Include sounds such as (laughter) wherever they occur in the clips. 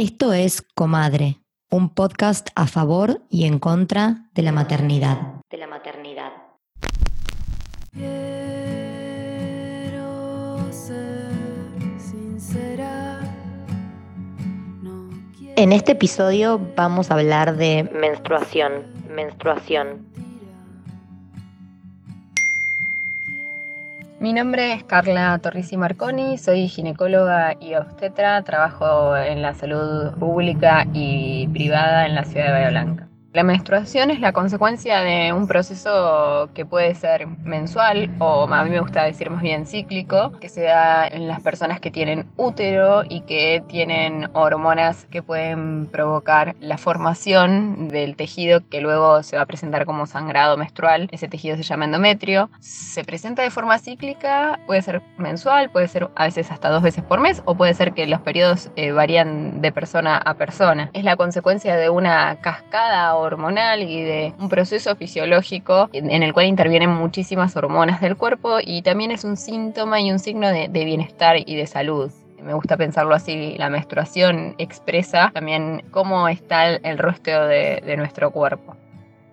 Esto es Comadre, un podcast a favor y en contra de la maternidad. De la maternidad. En este episodio vamos a hablar de menstruación, menstruación. Mi nombre es Carla Torrisi Marconi, soy ginecóloga y obstetra, trabajo en la salud pública y privada en la ciudad de Bahía Blanca. La menstruación es la consecuencia de un proceso que puede ser mensual o a mí me gusta decir más bien cíclico, que se da en las personas que tienen útero y que tienen hormonas que pueden provocar la formación del tejido que luego se va a presentar como sangrado menstrual. Ese tejido se llama endometrio. Se presenta de forma cíclica, puede ser mensual, puede ser a veces hasta dos veces por mes o puede ser que los periodos eh, varían de persona a persona. Es la consecuencia de una cascada hormonal y de un proceso fisiológico en el cual intervienen muchísimas hormonas del cuerpo y también es un síntoma y un signo de, bienestar y de salud. Me gusta pensarlo así, la menstruación expresa también cómo está el, rostro de nuestro cuerpo.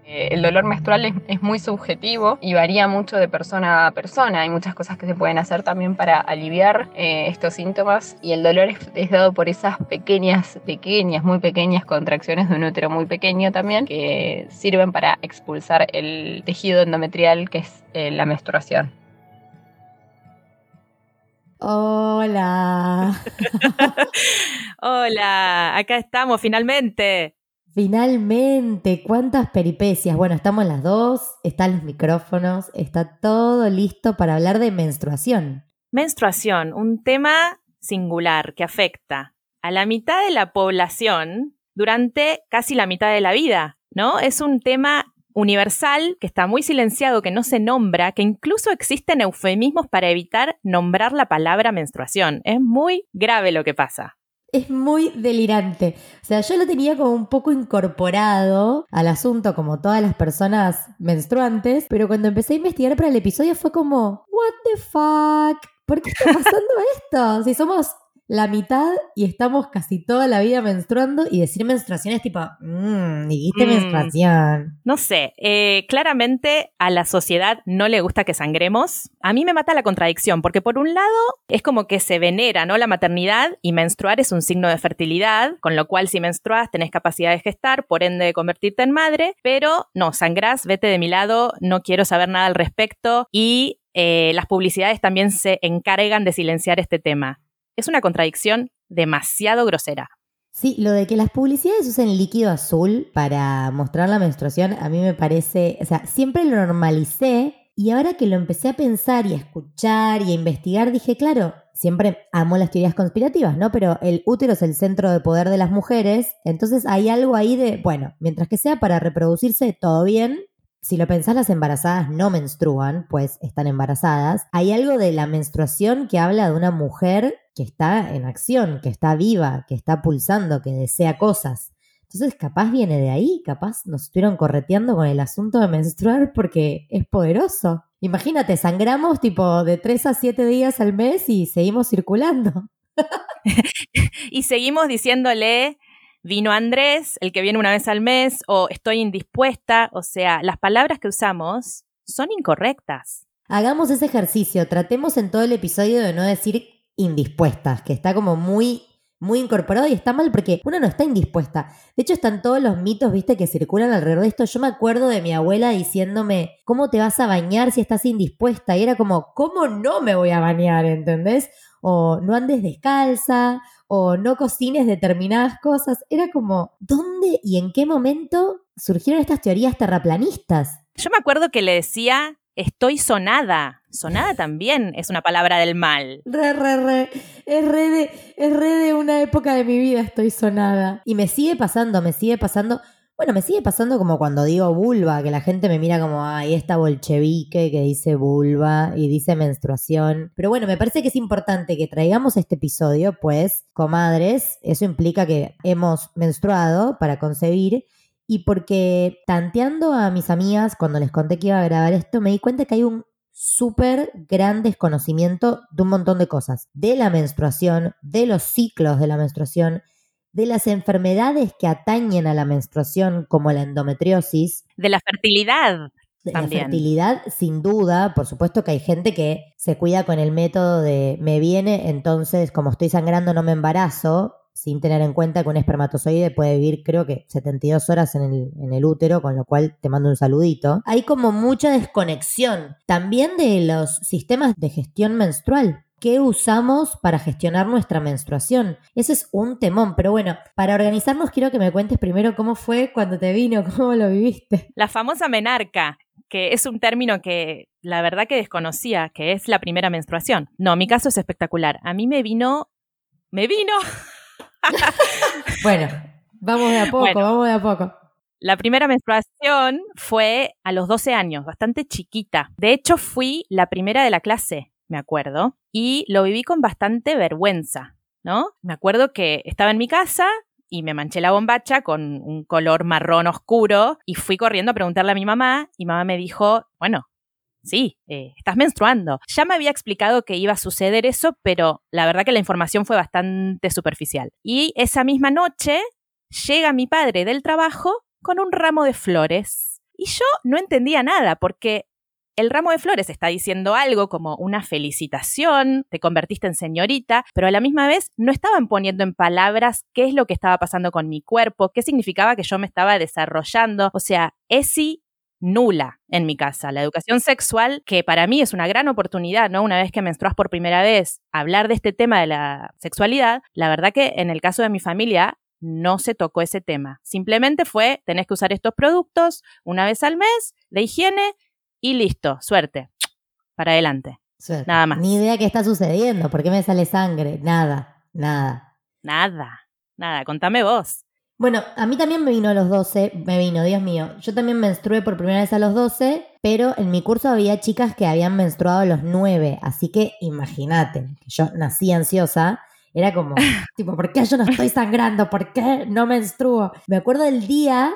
Eh, el dolor menstrual es, muy subjetivo y varía mucho de persona a persona. Hay muchas cosas que se pueden hacer también para aliviar eh, estos síntomas y el dolor es, dado por esas pequeñas, pequeñas, muy pequeñas contracciones de un útero muy pequeño también que sirven para expulsar el tejido endometrial que es eh, la menstruación. Hola. (laughs) (laughs) Hola, acá estamos finalmente. Finalmente, cuántas peripecias. Bueno, estamos las dos, están los micrófonos, está todo listo para hablar de menstruación. Menstruación, un tema singular que afecta a la mitad de la población durante casi la mitad de la vida, ¿no? Es un tema universal que está muy silenciado, que no se nombra, que incluso existen eufemismos para evitar nombrar la palabra menstruación. Es muy grave lo que pasa es muy delirante. O sea, yo lo tenía como un poco incorporado al asunto, como todas las personas menstruantes, pero cuando empecé a investigar para el episodio fue como, ¿What the fuck? ¿Por qué está (laughs) pasando esto? Si somos la mitad y estamos casi toda la vida menstruando y decir menstruación es tipo, mmm, dijiste mm. menstruación. No sé, eh, claramente a la sociedad no le gusta que sangremos. A mí me mata la contradicción, porque por un lado es como que se venera, ¿no? La maternidad y menstruar es un signo de fertilidad, con lo cual si menstruas tenés capacidad de gestar, por ende de convertirte en madre, pero no, sangrás, vete de mi lado, no quiero saber nada al respecto y eh, las publicidades también se encargan de silenciar este tema es una contradicción demasiado grosera. Sí, lo de que las publicidades usen líquido azul para mostrar la menstruación, a mí me parece, o sea, siempre lo normalicé y ahora que lo empecé a pensar y a escuchar y a investigar, dije, claro, siempre amo las teorías conspirativas, ¿no? Pero el útero es el centro de poder de las mujeres, entonces hay algo ahí de, bueno, mientras que sea para reproducirse, todo bien, si lo pensás, las embarazadas no menstruan, pues están embarazadas. Hay algo de la menstruación que habla de una mujer que está en acción, que está viva, que está pulsando, que desea cosas. Entonces, capaz viene de ahí, capaz nos estuvieron correteando con el asunto de menstruar porque es poderoso. Imagínate, sangramos tipo de 3 a 7 días al mes y seguimos circulando. (laughs) y seguimos diciéndole vino Andrés, el que viene una vez al mes, o estoy indispuesta, o sea, las palabras que usamos son incorrectas. Hagamos ese ejercicio, tratemos en todo el episodio de no decir indispuestas, que está como muy muy incorporado y está mal porque uno no está indispuesta. De hecho, están todos los mitos, viste, que circulan alrededor de esto. Yo me acuerdo de mi abuela diciéndome, ¿cómo te vas a bañar si estás indispuesta? Y era como, ¿cómo no me voy a bañar? ¿Entendés? O no andes descalza, o no cocines determinadas cosas. Era como, ¿dónde y en qué momento surgieron estas teorías terraplanistas? Yo me acuerdo que le decía, estoy sonada. Sonada también es una palabra del mal. Re, re, re. Es re, de, es re de una época de mi vida estoy sonada. Y me sigue pasando, me sigue pasando. Bueno, me sigue pasando como cuando digo vulva, que la gente me mira como, ay, esta bolchevique que dice vulva y dice menstruación. Pero bueno, me parece que es importante que traigamos este episodio, pues, comadres, eso implica que hemos menstruado para concebir y porque tanteando a mis amigas cuando les conté que iba a grabar esto, me di cuenta que hay un súper gran desconocimiento de un montón de cosas, de la menstruación, de los ciclos de la menstruación, de las enfermedades que atañen a la menstruación, como la endometriosis. De la fertilidad. De También. La fertilidad, sin duda, por supuesto que hay gente que se cuida con el método de me viene, entonces como estoy sangrando no me embarazo, sin tener en cuenta que un espermatozoide puede vivir creo que 72 horas en el, en el útero, con lo cual te mando un saludito. Hay como mucha desconexión también de los sistemas de gestión menstrual. ¿Qué usamos para gestionar nuestra menstruación? Ese es un temón, pero bueno, para organizarnos quiero que me cuentes primero cómo fue cuando te vino, (laughs) cómo lo viviste. La famosa menarca, que es un término que la verdad que desconocía, que es la primera menstruación. No, mi caso es espectacular. A mí me vino... Me vino... (laughs) bueno, vamos de a poco, Bueno. vamos de a poco. La primera menstruación fue a los 12 años, bastante chiquita. De hecho, fui la primera de la clase, me acuerdo, y lo viví con bastante vergüenza, ¿no? Me acuerdo que estaba en mi casa y me manché la bombacha con un color marrón oscuro y fui corriendo a preguntarle a mi mamá y mamá me dijo, bueno, sí, eh, estás menstruando. Ya me había explicado que iba a suceder eso, pero la verdad que la información fue bastante superficial. Y esa misma noche llega mi padre del trabajo con un ramo de flores. Y yo no entendía nada porque el ramo de flores está diciendo algo como una felicitación, te convertiste en señorita, pero a la misma vez no estaban poniendo en palabras qué es lo que estaba pasando con mi cuerpo, qué significaba que yo me estaba desarrollando. O sea, ESI nula en mi casa. La educación sexual, que para mí es una gran oportunidad, ¿no? Una vez que menstruas por primera vez, hablar de este tema de la sexualidad, la verdad que en el caso de mi familia no se tocó ese tema. Simplemente fue, tenés que usar estos productos una vez al mes, de higiene, y listo, suerte. Para adelante. Suerte. Nada más. Ni idea qué está sucediendo, por qué me sale sangre, nada, nada. Nada, nada, contame vos. Bueno, a mí también me vino a los 12, me vino, Dios mío. Yo también menstrué por primera vez a los 12, pero en mi curso había chicas que habían menstruado a los 9, así que imagínate, que yo nací ansiosa, era como, (laughs) tipo, ¿por qué yo no estoy sangrando? ¿Por qué no menstruo? Me acuerdo del día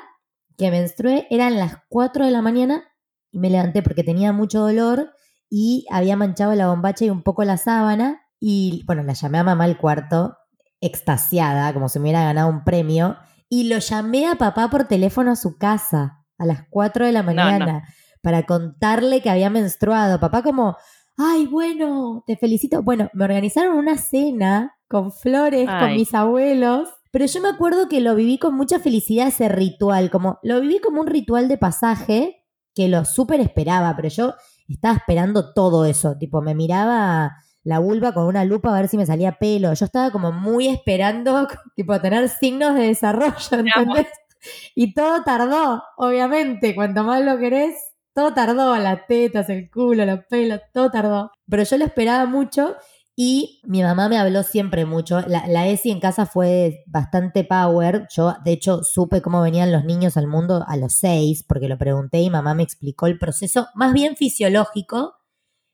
que menstrué, eran las 4 de la mañana y me levanté porque tenía mucho dolor y había manchado la bombacha y un poco la sábana y bueno, la llamé a mamá al cuarto extasiada, como si me hubiera ganado un premio, y lo llamé a papá por teléfono a su casa a las 4 de la mañana para contarle que había menstruado. Papá como, ay, bueno, te felicito. Bueno, me organizaron una cena con flores, con mis abuelos. Pero yo me acuerdo que lo viví con mucha felicidad ese ritual, como lo viví como un ritual de pasaje que lo súper esperaba, pero yo estaba esperando todo eso, tipo me miraba la vulva con una lupa a ver si me salía pelo, yo estaba como muy esperando, (laughs) tipo tener signos de desarrollo, ¿entendés? Y todo tardó, obviamente, cuanto más lo querés, todo tardó, las tetas, el culo, los pelos, todo tardó. Pero yo lo esperaba mucho y mi mamá me habló siempre mucho. La, la ESI en casa fue bastante power. Yo, de hecho, supe cómo venían los niños al mundo a los seis, porque lo pregunté y mamá me explicó el proceso más bien fisiológico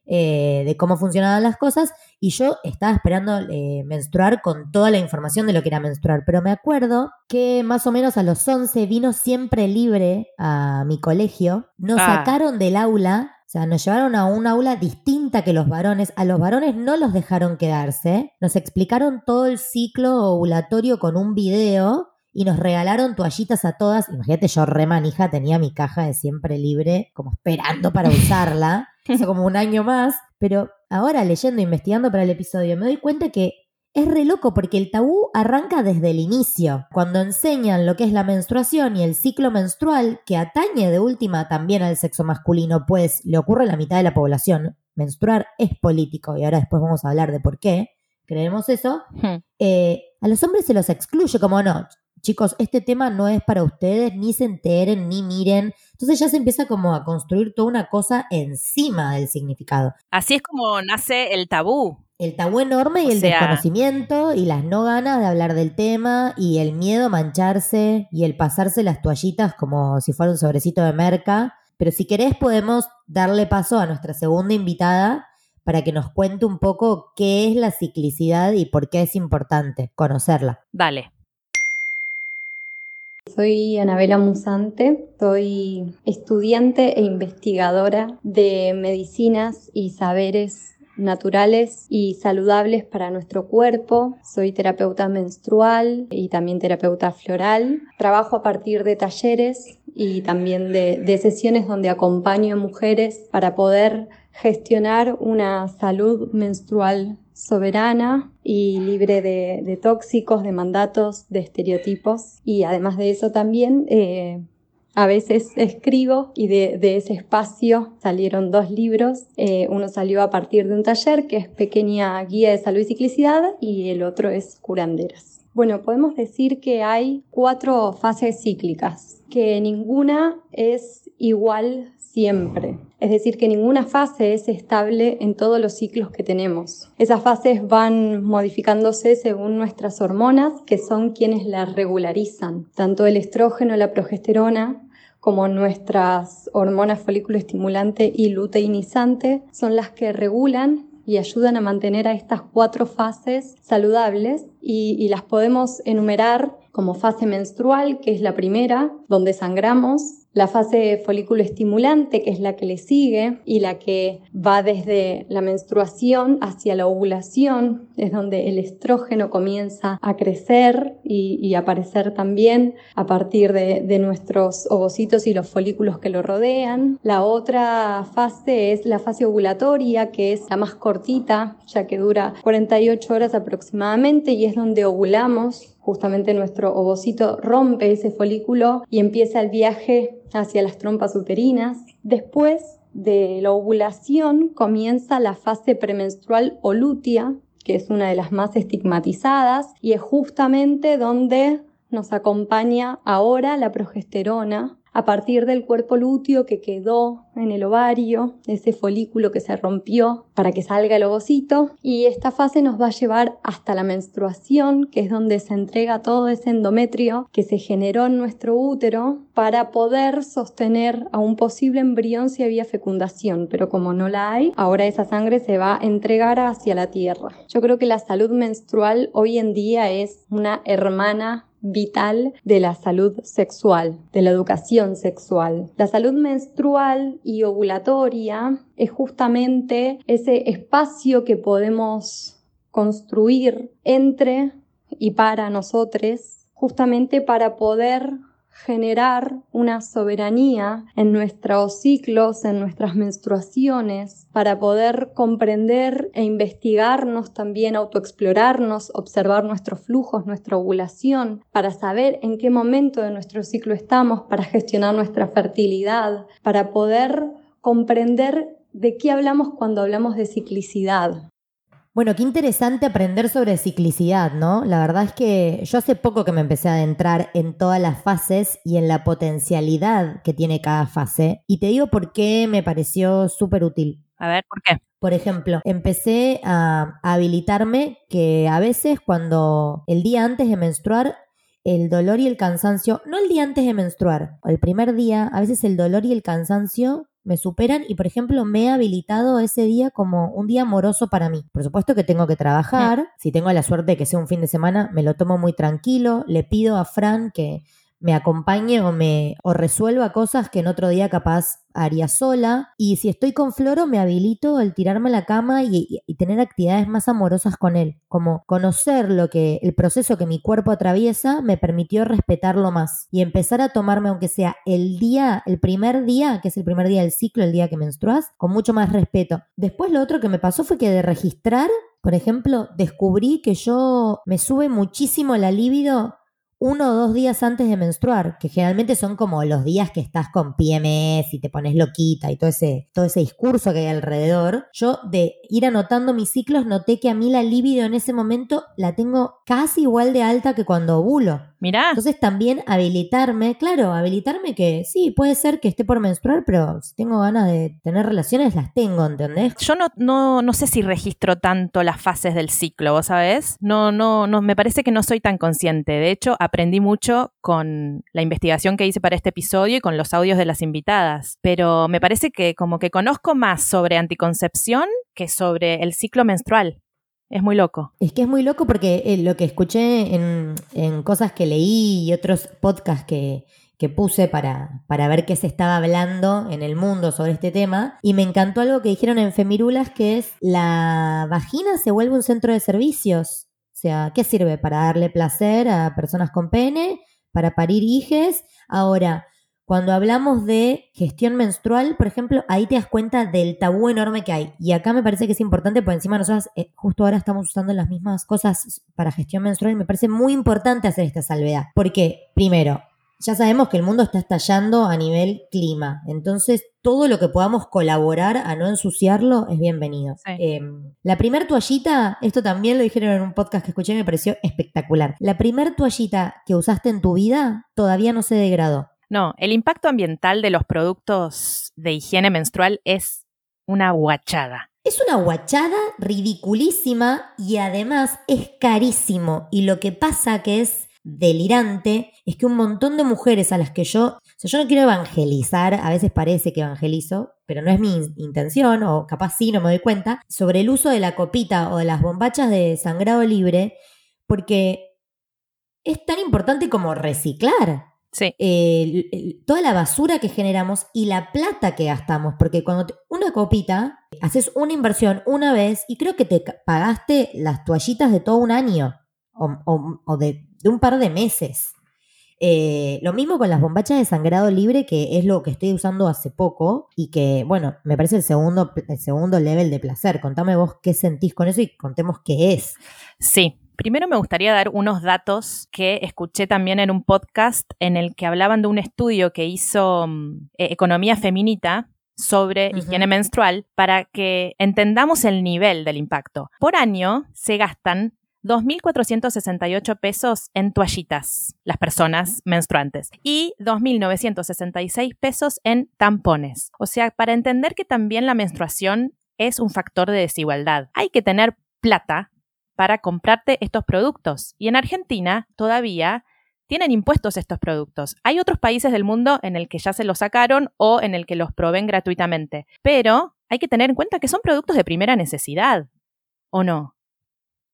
eh, de cómo funcionaban las cosas. Y yo estaba esperando eh, menstruar con toda la información de lo que era menstruar. Pero me acuerdo que más o menos a los 11 vino siempre libre a mi colegio. Nos Ah. sacaron del aula o sea, nos llevaron a un aula distinta que los varones. A los varones no los dejaron quedarse. Nos explicaron todo el ciclo ovulatorio con un video y nos regalaron toallitas a todas. Imagínate, yo re manija tenía mi caja de siempre libre, como esperando para (laughs) usarla. Hace como un año más. Pero ahora leyendo, investigando para el episodio, me doy cuenta que es re loco porque el tabú arranca desde el inicio, cuando enseñan lo que es la menstruación y el ciclo menstrual, que atañe de última también al sexo masculino, pues le ocurre a la mitad de la población. Menstruar es político y ahora después vamos a hablar de por qué creemos eso. Hmm. Eh, a los hombres se los excluye como no. Chicos, este tema no es para ustedes, ni se enteren, ni miren. Entonces ya se empieza como a construir toda una cosa encima del significado Así es como nace el tabú. el tabú enorme y O el sea- desconocimiento y las no ganas de hablar del tema y el miedo a mancharse y el pasarse las toallitas como si fuera un sobrecito de merca. Pero si querés podemos darle paso a nuestra segunda invitada para que nos cuente un poco qué es la ciclicidad y por qué es importante conocerla. Dale. Soy Anabela Musante, soy estudiante e investigadora de medicinas y saberes naturales y saludables para nuestro cuerpo. Soy terapeuta menstrual y también terapeuta floral. Trabajo a partir de talleres y también de, sesiones donde acompaño a mujeres para poder gestionar una salud menstrual soberana y libre de, tóxicos, de mandatos, de estereotipos. Y además de eso también eh, a veces escribo y de, ese espacio salieron dos libros. Eh, uno salió a partir de un taller que es Pequeña Guía de Salud y Ciclicidad y el otro es Curanderas. Bueno, podemos decir que hay cuatro fases cíclicas, que ninguna es igual siempre. Es decir, que ninguna fase es estable en todos los ciclos que tenemos. Esas fases van modificándose según nuestras hormonas, que son quienes las regularizan. Tanto el estrógeno, la progesterona, como nuestras hormonas folículo estimulante y luteinizante, son las que regulan y ayudan a mantener a estas cuatro fases saludables y, y las podemos enumerar como fase menstrual, que es la primera, donde sangramos, la fase folículo estimulante, que es la que le sigue y la que va desde la menstruación hacia la ovulación, es donde el estrógeno comienza a crecer y, aparecer también a partir de, de, nuestros ovocitos y los folículos que lo rodean. La otra fase es la fase ovulatoria, que es la más cortita, ya que dura 48 horas aproximadamente y es donde ovulamos justamente nuestro ovocito rompe ese folículo y empieza el viaje hacia las trompas uterinas. Después de la ovulación comienza la fase premenstrual o lútea, que es una de las más estigmatizadas y es justamente donde nos acompaña ahora la progesterona a partir del cuerpo lúteo que quedó en el ovario, ese folículo que se rompió para que salga el ovocito. Y esta fase nos va a llevar hasta la menstruación, que es donde se entrega todo ese endometrio que se generó en nuestro útero para poder sostener a un posible embrión si había fecundación. Pero como no la hay, ahora esa sangre se va a entregar hacia la tierra. Yo creo que la salud menstrual hoy en día es una hermana vital de la salud sexual, de la educación sexual. La salud menstrual y ovulatoria es justamente ese espacio que podemos construir entre y para nosotros, justamente para poder generar una soberanía en nuestros ciclos, en nuestras menstruaciones, para poder comprender e investigarnos también, autoexplorarnos, observar nuestros flujos, nuestra ovulación, para saber en qué momento de nuestro ciclo estamos, para gestionar nuestra fertilidad, para poder comprender de qué hablamos cuando hablamos de ciclicidad. Bueno, qué interesante aprender sobre ciclicidad, ¿no? La verdad es que yo hace poco que me empecé a adentrar en todas las fases y en la potencialidad que tiene cada fase. Y te digo por qué me pareció súper útil. A ver, ¿por qué? Por ejemplo, empecé a habilitarme que a veces cuando el día antes de menstruar el dolor y el cansancio, no el día antes de menstruar, el primer día, a veces el dolor y el cansancio me superan y, por ejemplo, me he habilitado ese día como un día amoroso para mí. Por supuesto que tengo que trabajar. Si tengo la suerte de que sea un fin de semana, me lo tomo muy tranquilo. Le pido a Fran que me acompañe o me o resuelva cosas que en otro día capaz haría sola. Y si estoy con Floro, me habilito el tirarme a la cama y, tener actividades más amorosas con él. Como conocer lo que, el proceso que mi cuerpo atraviesa me permitió respetarlo más y empezar a tomarme, aunque sea el día, el primer día, que es el primer día del ciclo, el día que menstruas, con mucho más respeto. Después lo otro que me pasó fue que de registrar, por ejemplo, descubrí que yo me sube muchísimo la libido uno o dos días antes de menstruar, que generalmente son como los días que estás con PMS y te pones loquita y todo ese, todo ese discurso que hay alrededor, yo de ir anotando mis ciclos noté que a mí la libido en ese momento la tengo casi igual de alta que cuando ovulo. Mirá. Entonces también habilitarme, claro, habilitarme que sí, puede ser que esté por menstruar, pero si tengo ganas de tener relaciones, las tengo, ¿entendés? Yo no, no, no sé si registro tanto las fases del ciclo, ¿vos sabés? No, no, no, me parece que no soy tan consciente. De hecho, aprendí mucho con la investigación que hice para este episodio y con los audios de las invitadas. Pero me parece que como que conozco más sobre anticoncepción que sobre el ciclo menstrual. Es muy loco. Es que es muy loco porque eh, lo que escuché en, cosas que leí y otros podcasts que, que puse para, para ver qué se estaba hablando en el mundo sobre este tema. Y me encantó algo que dijeron en Femirulas, que es la vagina se vuelve un centro de servicios. O sea, ¿qué sirve? Para darle placer a personas con pene, para parir hijes. Ahora, cuando hablamos de gestión menstrual, por ejemplo, ahí te das cuenta del tabú enorme que hay. Y acá me parece que es importante, porque encima nosotros eh, justo ahora estamos usando las mismas cosas para gestión menstrual y me parece muy importante hacer esta salvedad. Porque, primero, ya sabemos que el mundo está estallando a nivel clima. Entonces, todo lo que podamos colaborar a no ensuciarlo es bienvenido. Em, la primer toallita, esto también lo dijeron en un podcast que escuché y me pareció espectacular. La primer toallita que usaste en tu vida todavía no se degradó. No, el impacto ambiental de los productos de higiene menstrual es una guachada. Es una guachada ridiculísima y además es carísimo. Y lo que pasa que es delirante es que un montón de mujeres a las que yo, o sea, yo no quiero evangelizar, a veces parece que evangelizo, pero no es mi intención, o capaz sí, no me doy cuenta, sobre el uso de la copita o de las bombachas de sangrado libre, porque es tan importante como reciclar. Sí. toda la basura que generamos y la plata que gastamos, porque cuando una copita, haces una inversión una vez y creo que te pagaste las toallitas de todo un año o, de, un par de meses. Eh, lo mismo con las bombachas de sangrado libre, que es lo que estoy usando hace poco y que, bueno, me parece el segundo, el segundo level de placer. Contame vos qué sentís con eso y contemos qué es. Sí, Primero me gustaría dar unos datos que escuché también en un podcast en el que hablaban de un estudio que hizo mm, e-, Economía Feminita sobre higiene menstrual para que entendamos el nivel del impacto. Por año se gastan 2.468 pesos en toallitas, las personas menstruantes, y 2.966 pesos en tampones. O sea, para entender que también la menstruación es un factor de desigualdad. Hay que tener plata para comprarte estos productos. Y en Argentina todavía tienen impuestos estos productos. Hay otros países del mundo en el que ya se los sacaron o en el que los proveen gratuitamente. Pero hay que tener en cuenta que son productos de primera necesidad. ¿O no?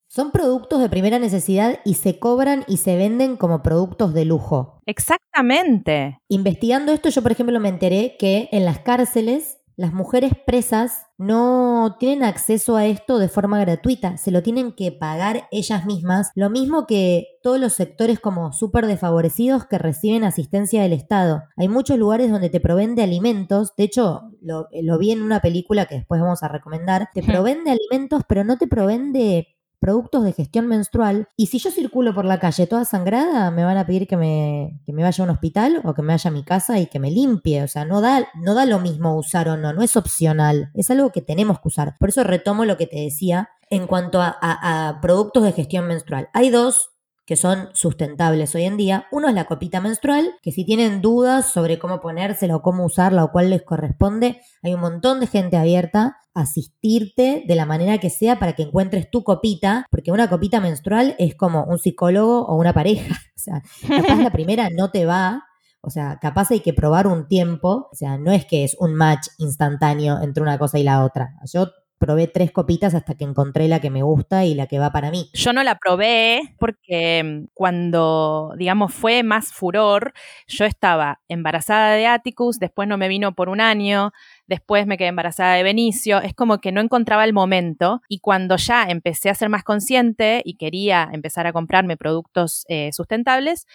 Son productos de primera necesidad y se cobran y se venden como productos de lujo. Exactamente. Investigando esto, yo por ejemplo me enteré que en las cárceles las mujeres presas no tienen acceso a esto de forma gratuita, se lo tienen que pagar ellas mismas, lo mismo que todos los sectores como súper desfavorecidos que reciben asistencia del Estado. Hay muchos lugares donde te proveen de alimentos, de hecho lo, lo vi en una película que después vamos a recomendar, te proveen de alimentos pero no te proveen de productos de gestión menstrual. Y si yo circulo por la calle toda sangrada, me van a pedir que me, que me vaya a un hospital o que me vaya a mi casa y que me limpie. O sea, no da, no da lo mismo usar o no, no es opcional. Es algo que tenemos que usar. Por eso retomo lo que te decía en cuanto a, a productos de gestión menstrual. Hay dos que son sustentables hoy en día. Uno es la copita menstrual, que si tienen dudas sobre cómo ponérsela o cómo usarla o cuál les corresponde, hay un montón de gente abierta a asistirte de la manera que sea para que encuentres tu copita, porque una copita menstrual es como un psicólogo o una pareja. (laughs) O sea, capaz la primera no te va, o sea, capaz hay que probar un tiempo. O sea, no es que es un match instantáneo entre una cosa y la otra. Yo probé tres copitas hasta que encontré la que me gusta y la que va para mí. Yo no la probé porque mm, cuando, digamos, fue más furor, yo estaba embarazada de Atticus, después no me vino por un año, después me quedé embarazada de Benicio, es como que no encontraba el momento y cuando ya empecé a ser más consciente y quería empezar a comprarme productos eh, sustentables,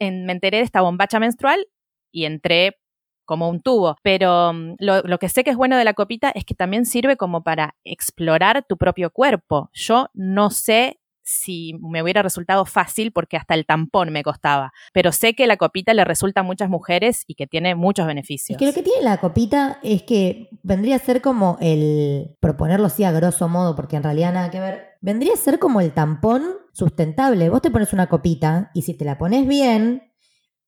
me enteré de esta bombacha menstrual y entré como un tubo. Pero mm, lo, que sé que es bueno de la copita es que también sirve como para explorar tu propio cuerpo. Yo no sé si me hubiera resultado fácil porque hasta el tampón me costaba, pero sé que la copita le resulta a muchas mujeres y que tiene muchos beneficios. Es que lo que tiene la copita es que vendría a ser como el, proponerlo así a grosso modo, porque en realidad nada que ver, vendría a ser como el tampón sustentable. Vos te pones una copita y si te la pones bien,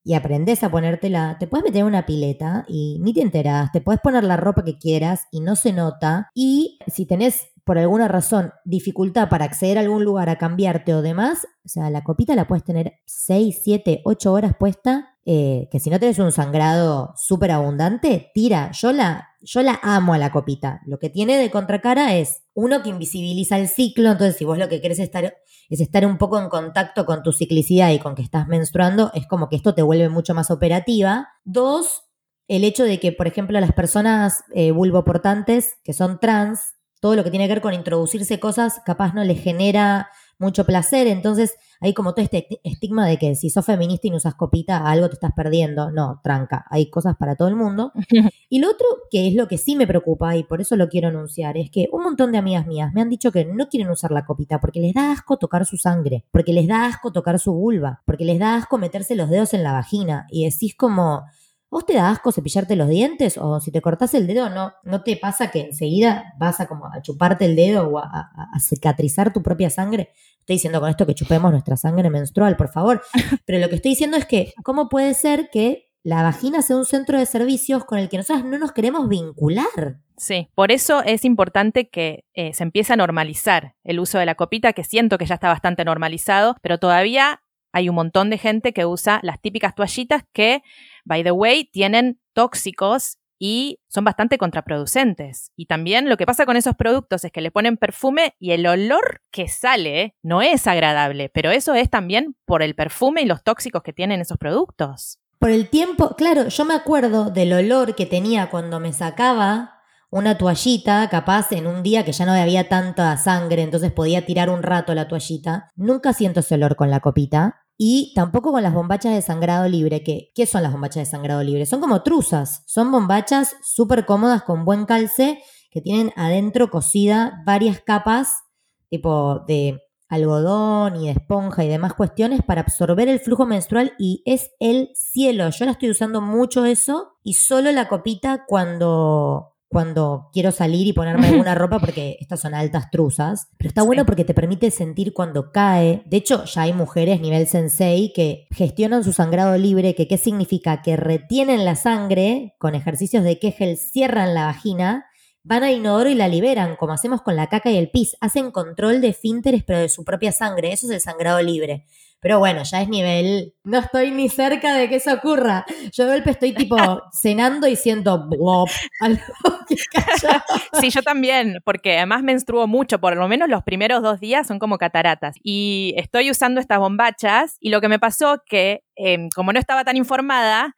y aprendes a ponértela, te puedes meter en una pileta y ni te enteras, te puedes poner la ropa que quieras y no se nota. Y si tenés por alguna razón dificultad para acceder a algún lugar a cambiarte o demás, o sea, la copita la puedes tener 6, 7, 8 horas puesta eh, que si no tenés un sangrado súper abundante, tira. Yo la, yo la amo a la copita. Lo que tiene de contracara es, uno, que invisibiliza el ciclo, entonces si vos lo que querés estar, es estar un poco en contacto con tu ciclicidad y con que estás menstruando, es como que esto te vuelve mucho más operativa. Dos, el hecho de que, por ejemplo, las personas eh, vulvoportantes que son trans, todo lo que tiene que ver con introducirse cosas, capaz no les genera mucho placer, entonces hay como todo este estigma de que si sos feminista y no usas copita, algo te estás perdiendo. No, tranca, hay cosas para todo el mundo. (laughs) y lo otro, que es lo que sí me preocupa y por eso lo quiero anunciar, es que un montón de amigas mías me han dicho que no quieren usar la copita porque les da asco tocar su sangre, porque les da asco tocar su vulva, porque les da asco meterse los dedos en la vagina. Y decís como, ¿Vos te da asco cepillarte los dientes? O si te cortás el dedo, ¿no, no te pasa que enseguida vas a como a chuparte el dedo o a, a, cicatrizar tu propia sangre? Estoy diciendo con esto que chupemos nuestra sangre menstrual, por favor. (laughs) Pero lo que estoy diciendo es que, ¿cómo puede ser que la vagina sea un centro de servicios con el que nosotros no nos queremos vincular? Sí, por eso es importante que eh, se empiece a normalizar el uso de la copita, que siento que ya está bastante normalizado, pero todavía hay un montón de gente que usa las típicas toallitas que by the way, tienen tóxicos y son bastante contraproducentes. Y también lo que pasa con esos productos es que le ponen perfume y el olor que sale no es agradable, pero eso es también por el perfume y los tóxicos que tienen esos productos. Por el tiempo, claro, yo me acuerdo del olor que tenía cuando me sacaba una toallita, capaz en un día que ya no había tanta sangre, entonces podía tirar un rato la toallita. Nunca siento ese olor con la copita. Y tampoco con las bombachas de sangrado libre. Que, ¿Qué son las bombachas de sangrado libre? Son como truzas. Son bombachas súper cómodas con buen calce que tienen adentro cosida varias capas tipo de algodón y de esponja y demás cuestiones para absorber el flujo menstrual y es el cielo. Yo ahora estoy usando mucho eso y solo la copita cuando cuando quiero salir y ponerme (laughs) alguna ropa porque estas son altas truzas. Pero está bueno porque te permite sentir cuando cae. De hecho, ya hay mujeres nivel sensei que gestionan su sangrado libre, que qué significa que retienen la sangre con ejercicios de Kegel, cierran la vagina, van al inodoro y la liberan, como hacemos con la caca y el pis. Hacen control de fínteres pero de su propia sangre. Eso es el sangrado libre. Pero bueno, ya es nivel. No estoy ni cerca de que eso ocurra. Yo de golpe estoy tipo (laughs) cenando y siento blop. (laughs) sí, yo también, porque además menstruo mucho, por lo menos los primeros dos días son como cataratas. Y estoy usando estas bombachas y lo que me pasó que, em, como no estaba tan informada,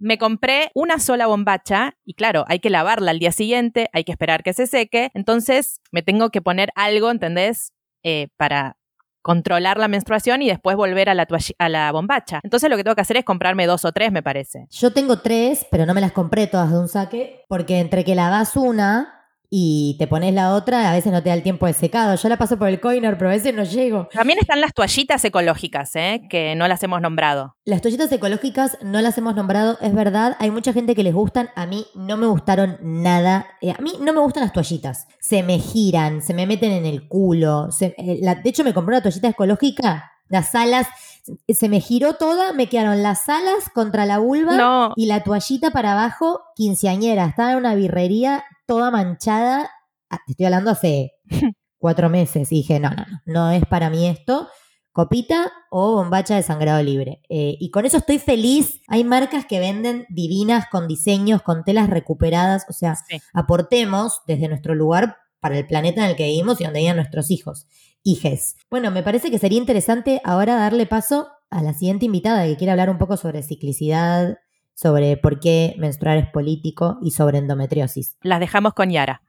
me compré una sola bombacha y claro, hay que lavarla al día siguiente, hay que esperar que se seque, entonces me tengo que poner algo, ¿entendés? Eh, para controlar la menstruación y después volver a la, a la bombacha. Entonces lo que tengo que hacer es comprarme dos o tres, me parece. Yo tengo tres, pero no me las compré todas de un saque, porque entre que la das una y te pones la otra, a veces no te da el tiempo de secado. Yo la paso por el coiner, pero a veces no llego. También están las toallitas ecológicas, ¿eh? que no las hemos nombrado. Las toallitas ecológicas no las hemos nombrado, es verdad. Hay mucha gente que les gustan. A mí no me gustaron nada. Eh, a mí no me gustan las toallitas. Se me giran, se me meten en el culo. Eh, de hecho, me compré una toallita ecológica. Las alas se me giró toda, me quedaron las alas contra la vulva y la toallita para abajo, quinceañera. Estaba en una birrería toda manchada. Ah, te estoy hablando hace (laughs) cuatro meses. Y dije, no, no, no, no es para mí esto. Copita o bombacha de sangrado libre. Eh, y con eso estoy feliz. Hay marcas que venden divinas con diseños, con telas recuperadas. O sea, aportemos desde nuestro lugar para el planeta en el que vivimos y donde viven nuestros hijos, hijes. Bueno, me parece que sería interesante ahora darle paso a la siguiente invitada que quiere hablar un poco sobre ciclicidad, sobre por qué menstruar es político y sobre endometriosis. Las dejamos con Yara.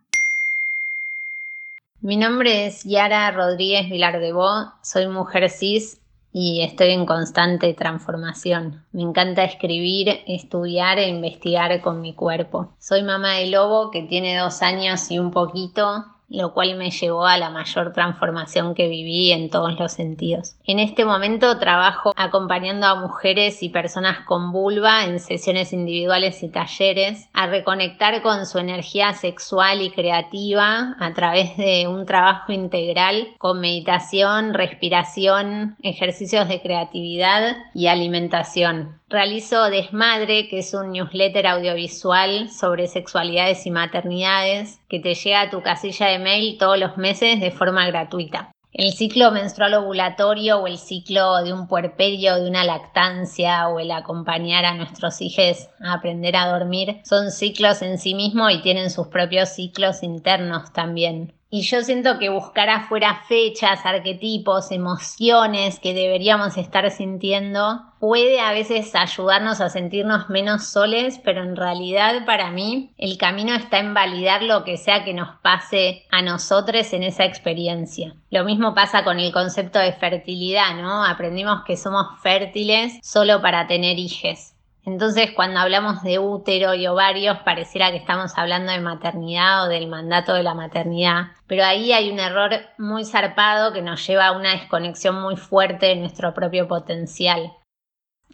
Mi nombre es Yara Rodríguez Vilar de Bo, soy mujer cis y estoy en constante transformación. Me encanta escribir, estudiar e investigar con mi cuerpo. Soy mamá de lobo que tiene dos años y un poquito lo cual me llevó a la mayor transformación que viví en todos los sentidos. En este momento trabajo acompañando a mujeres y personas con vulva en sesiones individuales y talleres a reconectar con su energía sexual y creativa a través de un trabajo integral con meditación, respiración, ejercicios de creatividad y alimentación. Realizo Desmadre, que es un newsletter audiovisual sobre sexualidades y maternidades que te llega a tu casilla de mail todos los meses de forma gratuita. El ciclo menstrual ovulatorio o el ciclo de un puerperio, de una lactancia o el acompañar a nuestros hijos a aprender a dormir son ciclos en sí mismos y tienen sus propios ciclos internos también. Y yo siento que buscar afuera fechas, arquetipos, emociones que deberíamos estar sintiendo puede a veces ayudarnos a sentirnos menos soles, pero en realidad para mí el camino está en validar lo que sea que nos pase a nosotros en esa experiencia. Lo mismo pasa con el concepto de fertilidad, ¿no? Aprendimos que somos fértiles solo para tener hijos. Entonces, cuando hablamos de útero y ovarios, pareciera que estamos hablando de maternidad o del mandato de la maternidad, pero ahí hay un error muy zarpado que nos lleva a una desconexión muy fuerte de nuestro propio potencial.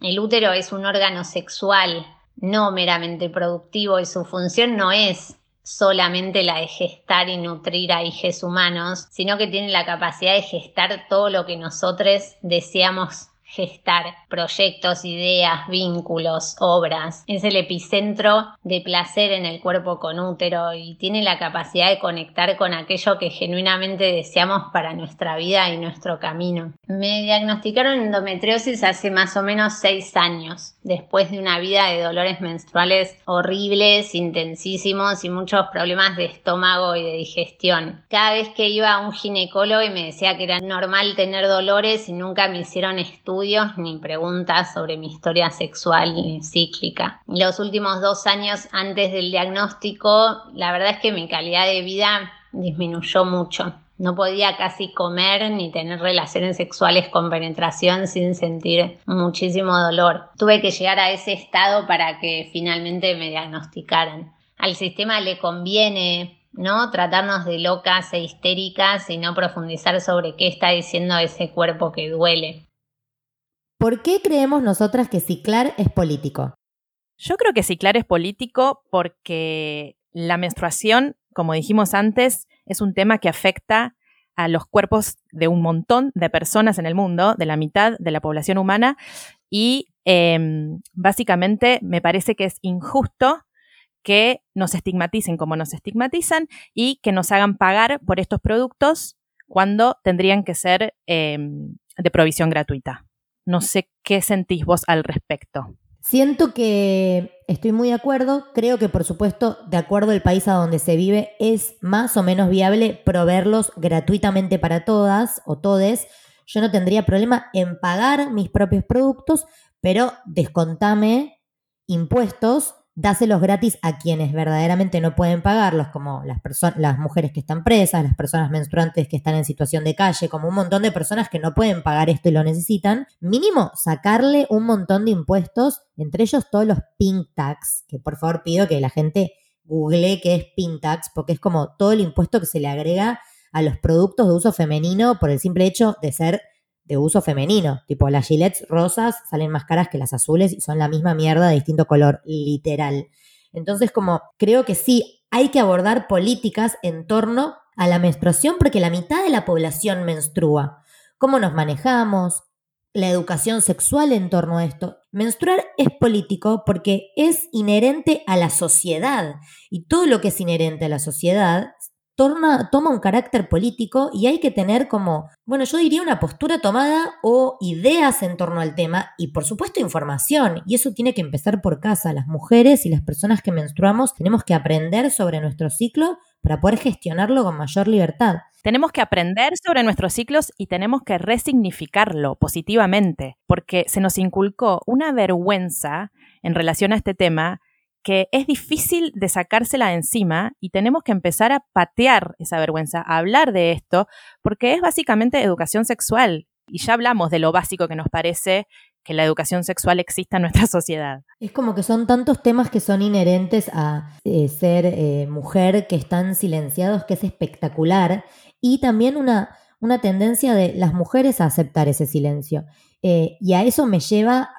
El útero es un órgano sexual, no meramente productivo, y su función no es solamente la de gestar y nutrir a hijos humanos, sino que tiene la capacidad de gestar todo lo que nosotros deseamos gestar proyectos, ideas, vínculos, obras. Es el epicentro de placer en el cuerpo con útero y tiene la capacidad de conectar con aquello que genuinamente deseamos para nuestra vida y nuestro camino. Me diagnosticaron endometriosis hace más o menos seis años, después de una vida de dolores menstruales horribles, intensísimos y muchos problemas de estómago y de digestión. Cada vez que iba a un ginecólogo y me decía que era normal tener dolores y nunca me hicieron estudios ni preguntas sobre mi historia sexual cíclica. Los últimos dos años antes del diagnóstico, la verdad es que mi calidad de vida disminuyó mucho. No podía casi comer ni tener relaciones sexuales con penetración sin sentir muchísimo dolor. Tuve que llegar a ese estado para que finalmente me diagnosticaran. Al sistema le conviene ¿no? Tratarnos de locas e histéricas y no profundizar sobre qué está diciendo ese cuerpo que duele. ¿Por qué creemos nosotras que ciclar es político? Yo creo que ciclar es político porque la menstruación, como dijimos antes, es un tema que afecta a los cuerpos de un montón de personas en el mundo, de la mitad de la población humana, y em, básicamente me parece que es injusto que nos estigmaticen como nos estigmatizan y que nos hagan pagar por estos productos cuando tendrían que ser em, de provisión gratuita. No sé qué sentís vos al respecto. Siento que estoy muy de acuerdo. Creo que, por supuesto, de acuerdo al país a donde se vive, es más o menos viable proveerlos gratuitamente para todas o todes. Yo no tendría problema en pagar mis propios productos, pero descontame impuestos dáselos gratis a quienes verdaderamente no pueden pagarlos, como las, las mujeres que están presas, las personas menstruantes que están en situación de calle, como un montón de personas que no pueden pagar esto y lo necesitan, mínimo sacarle un montón de impuestos, entre ellos todos los pink tax, que por favor pido que la gente google qué es pink tax, porque es como todo el impuesto que se le agrega a los productos de uso femenino por el simple hecho de ser de uso femenino. Tipo, las gilets rosas salen más caras que las azules y son la misma mierda de distinto color, literal. Entonces, como creo que sí, hay que abordar políticas en torno a la menstruación porque la mitad de la población menstrua. ¿Cómo nos manejamos? La educación sexual en torno a esto. Menstruar es político porque es inherente a la sociedad y todo lo que es inherente a la sociedad toma un carácter político y hay que tener como, bueno, yo diría una postura tomada o ideas en torno al tema y por supuesto información. Y eso tiene que empezar por casa. Las mujeres y las personas que menstruamos tenemos que aprender sobre nuestro ciclo para poder gestionarlo con mayor libertad. Tenemos que aprender sobre nuestros ciclos y tenemos que resignificarlo positivamente, porque se nos inculcó una vergüenza en relación a este tema que es difícil de sacársela de encima y tenemos que empezar a patear esa vergüenza, a hablar de esto, porque es básicamente educación sexual. Y ya hablamos de lo básico que nos parece que la educación sexual exista en nuestra (laughs) sociedad. Es como que son tantos temas que son inherentes a eh, ser eh, mujer que están silenciados, que es espectacular, y también una, una tendencia de las mujeres a aceptar ese silencio. Eh, y a eso me lleva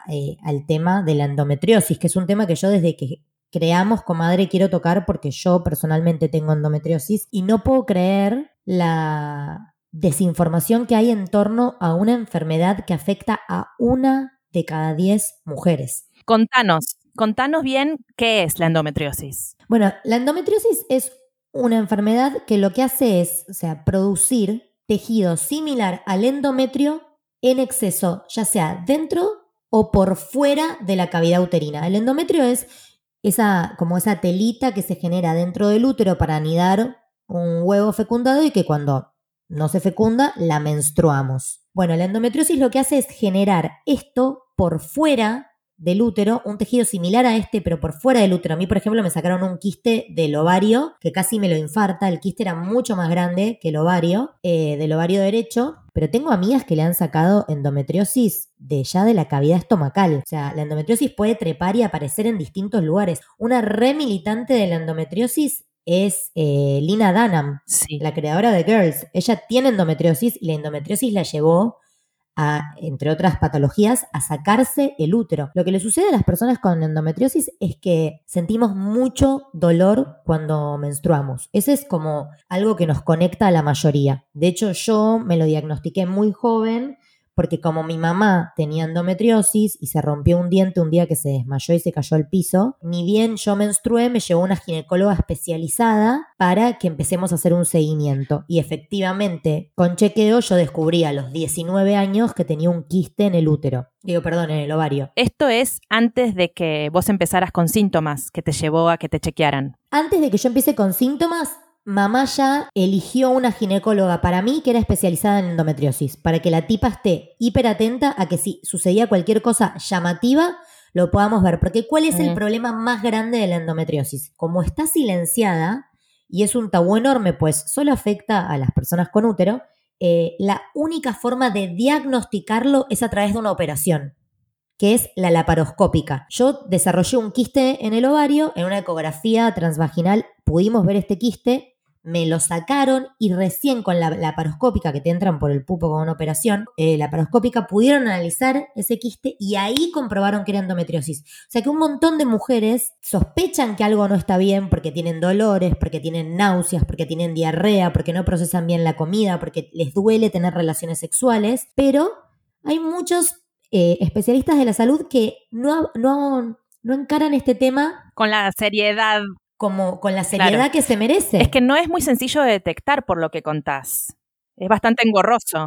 al tema de la endometriosis, que es un tema que yo desde que creamos, comadre, quiero tocar porque yo personalmente tengo endometriosis y no puedo creer la desinformación que hay en torno a una enfermedad que afecta a una de cada diez mujeres. Contanos, contanos bien qué es la endometriosis. Bueno, la endometriosis es una enfermedad que lo que hace es, o sea, producir tejido similar al endometrio en exceso, ya sea dentro o por fuera de la cavidad uterina. El endometrio es esa, como esa telita que se genera dentro del útero para anidar un huevo fecundado y que cuando no se fecunda, la menstruamos. Bueno, la endometriosis lo que hace es generar esto por fuera del útero, un tejido similar a este, pero por fuera del útero. A mí, por ejemplo, me sacaron un quiste del ovario que casi me lo infarta. El quiste era mucho más grande que el ovario, eh, del ovario derecho. Pero tengo amigas que le han sacado endometriosis de ya de la cavidad estomacal. O sea, la endometriosis puede trepar y aparecer en distintos lugares. Una re militante de la endometriosis es eh, Lina Dunham, la creadora de Girls. Ella tiene endometriosis y la endometriosis la llevó a, entre otras patologías, a sacarse el útero. Lo que le sucede a las personas con endometriosis es que sentimos mucho dolor cuando menstruamos. Ese es como algo que nos conecta a la mayoría. De hecho, yo me lo diagnostiqué muy joven porque como mi mamá tenía endometriosis y se rompió un diente un día que se desmayó y se cayó al piso, ni bien yo menstrué, me llevó una ginecóloga especializada para que empecemos a hacer un seguimiento. Y efectivamente, con chequeo yo descubrí a los 19 años que tenía un quiste en el útero. Digo, perdón, en el ovario. Esto es antes de que vos empezaras con síntomas que te llevó a que te chequearan. Antes de que yo empiece con síntomas, mamá ya eligió una ginecóloga para mí que era especializada en endometriosis, para que la tipa esté hiper atenta a que si sucedía cualquier cosa llamativa, lo podamos ver. Porque ¿cuál es el problema más grande de la endometriosis? Como está silenciada, y es un tabú enorme, pues solo afecta a las personas con útero, eh, la única forma de diagnosticarlo es a través de una operación que es la laparoscópica. Yo desarrollé un quiste en el ovario, en una ecografía transvaginal pudimos ver este quiste, me lo sacaron y recién con la laparoscópica que te entran por el pupo con una operación, eh, la laparoscópica pudieron analizar ese quiste y ahí comprobaron que era endometriosis. O sea que un montón de mujeres sospechan que algo no está bien porque tienen dolores, porque tienen náuseas, porque tienen diarrea, porque no procesan bien la comida, porque les duele tener relaciones sexuales, pero hay muchos eh, especialistas de la salud que no, no, no encaran este tema con la seriedad como con la seriedad que se merece. Es que no es muy sencillo de detectar por lo que contás. Es bastante engorroso.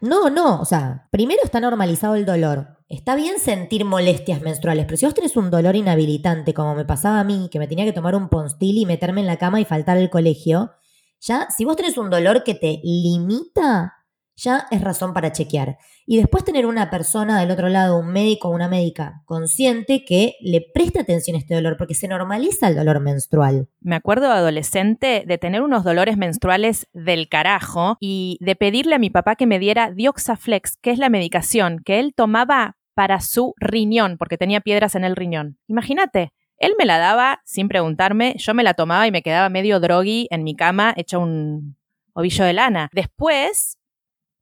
No, no, o sea, primero está normalizado el dolor. Está bien sentir molestias menstruales, pero si vos tenés un dolor inhabilitante, como me pasaba a mí, que me tenía que tomar un ponstil y meterme en la cama y faltar al colegio, ya, si vos tenés un dolor que te limita, ya es razón para chequear. Y después tener una persona del otro lado, un médico o una médica consciente que le preste atención a este dolor, porque se normaliza el dolor menstrual. Me acuerdo adolescente de tener unos dolores menstruales del carajo y de pedirle a mi papá que me diera Dioxaflex, que es la medicación que él tomaba para su riñón, porque tenía piedras en el riñón. Imagínate, él me la daba sin preguntarme, yo me la tomaba y me quedaba medio drogui en mi cama, hecho un ovillo de lana. Después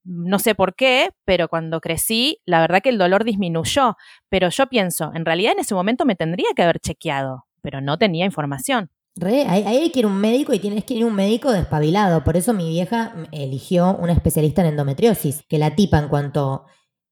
no sé por qué, pero cuando crecí, la verdad que el dolor disminuyó. Pero yo pienso, en realidad en ese momento me tendría que haber chequeado, pero no tenía información. Re, ahí, hay que ir un médico y tienes que ir un médico despabilado. Por eso mi vieja eligió una especialista en endometriosis, que la tipa en cuanto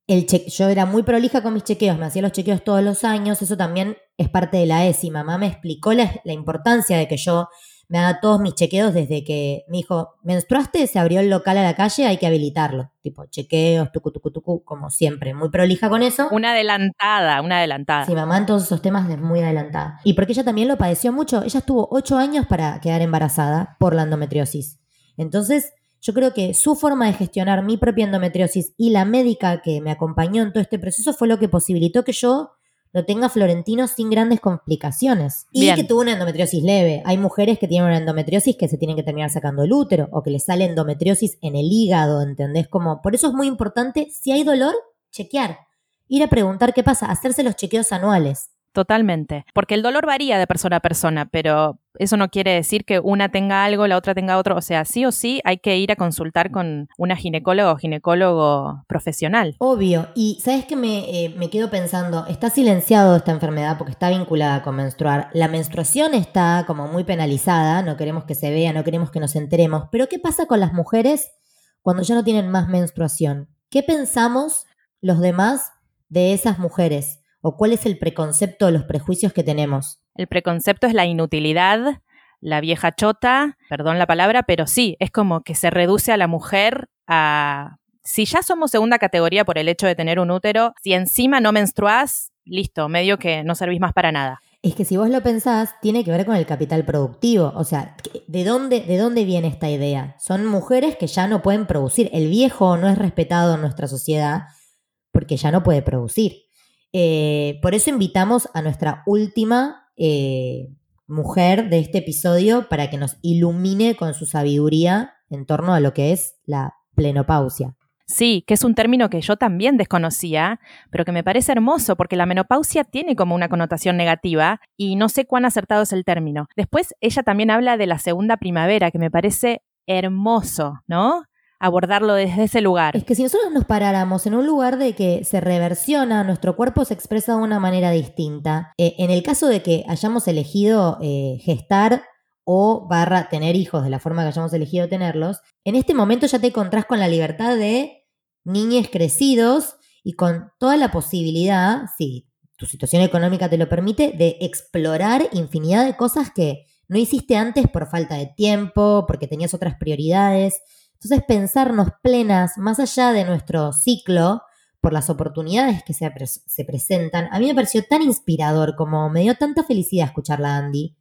el yo era muy prolija con mis chequeos, me hacía los chequeos todos los años, eso también es parte de la ESI. Mamá me explicó la, la importancia de que yo me haga todos mis chequeos desde que me dijo, menstruaste, se abrió el local a la calle, hay que habilitarlo. Tipo, chequeos, tucu, tucu, tucu, como siempre, muy prolija con eso. Una adelantada, una adelantada. Sí, mamá en todos esos temas es muy adelantada. Y porque ella también lo padeció mucho, ella estuvo ocho años para quedar embarazada por la endometriosis. Entonces, yo creo que su forma de gestionar mi propia endometriosis y la médica que me acompañó en todo este proceso fue lo que posibilitó que yo lo tenga Florentino sin grandes complicaciones. Y que tuvo una endometriosis leve. Hay mujeres que tienen una endometriosis que se tienen que terminar sacando el útero o que les sale endometriosis en el hígado, ¿entendés? Como, por eso es muy importante, si hay dolor, chequear. Ir a preguntar qué pasa, hacerse los chequeos anuales. Totalmente. Porque el dolor varía de persona a persona, pero eso no quiere decir que una tenga algo, la otra tenga otro. O sea, sí o sí hay que ir a consultar con una ginecóloga o ginecólogo profesional. Obvio. Y sabes que me, eh, me quedo pensando, está silenciado esta enfermedad porque está vinculada con menstruar. La menstruación está como muy penalizada, no queremos que se vea, no queremos que nos enteremos. Pero ¿qué pasa con las mujeres cuando ya no tienen más menstruación? ¿Qué pensamos los demás de esas mujeres? ¿O cuál es el preconcepto o los prejuicios que tenemos? El preconcepto es la inutilidad, la vieja chota, perdón la palabra, pero sí, es como que se reduce a la mujer a... Si ya somos segunda categoría por el hecho de tener un útero, si encima no menstruás, listo, medio que no servís más para nada. Es que si vos lo pensás, tiene que ver con el capital productivo. O sea, ¿de dónde, ¿de dónde viene esta idea? Son mujeres que ya no pueden producir. El viejo no es respetado en nuestra sociedad porque ya no puede producir. Eh, por eso invitamos a nuestra última eh, mujer de este episodio para que nos ilumine con su sabiduría en torno a lo que es la plenopausia. Sí, que es un término que yo también desconocía, pero que me parece hermoso porque la menopausia tiene como una connotación negativa y no sé cuán acertado es el término. Después ella también habla de la segunda primavera, que me parece hermoso, ¿no? Abordarlo desde ese lugar. Es que si nosotros nos paráramos en un lugar de que se reversiona, nuestro cuerpo se expresa de una manera distinta, eh, en el caso de que hayamos elegido eh, gestar o barra tener hijos de la forma que hayamos elegido tenerlos, en este momento ya te encontrás con la libertad de niños crecidos y con toda la posibilidad, si tu situación económica te lo permite, de explorar infinidad de cosas que no hiciste antes por falta de tiempo, porque tenías otras prioridades. Entonces, pensarnos plenas, más allá de nuestro ciclo, por las oportunidades que se, se, presentan, a mí me pareció tan inspirador como me dio tanta felicidad escucharla, Andy.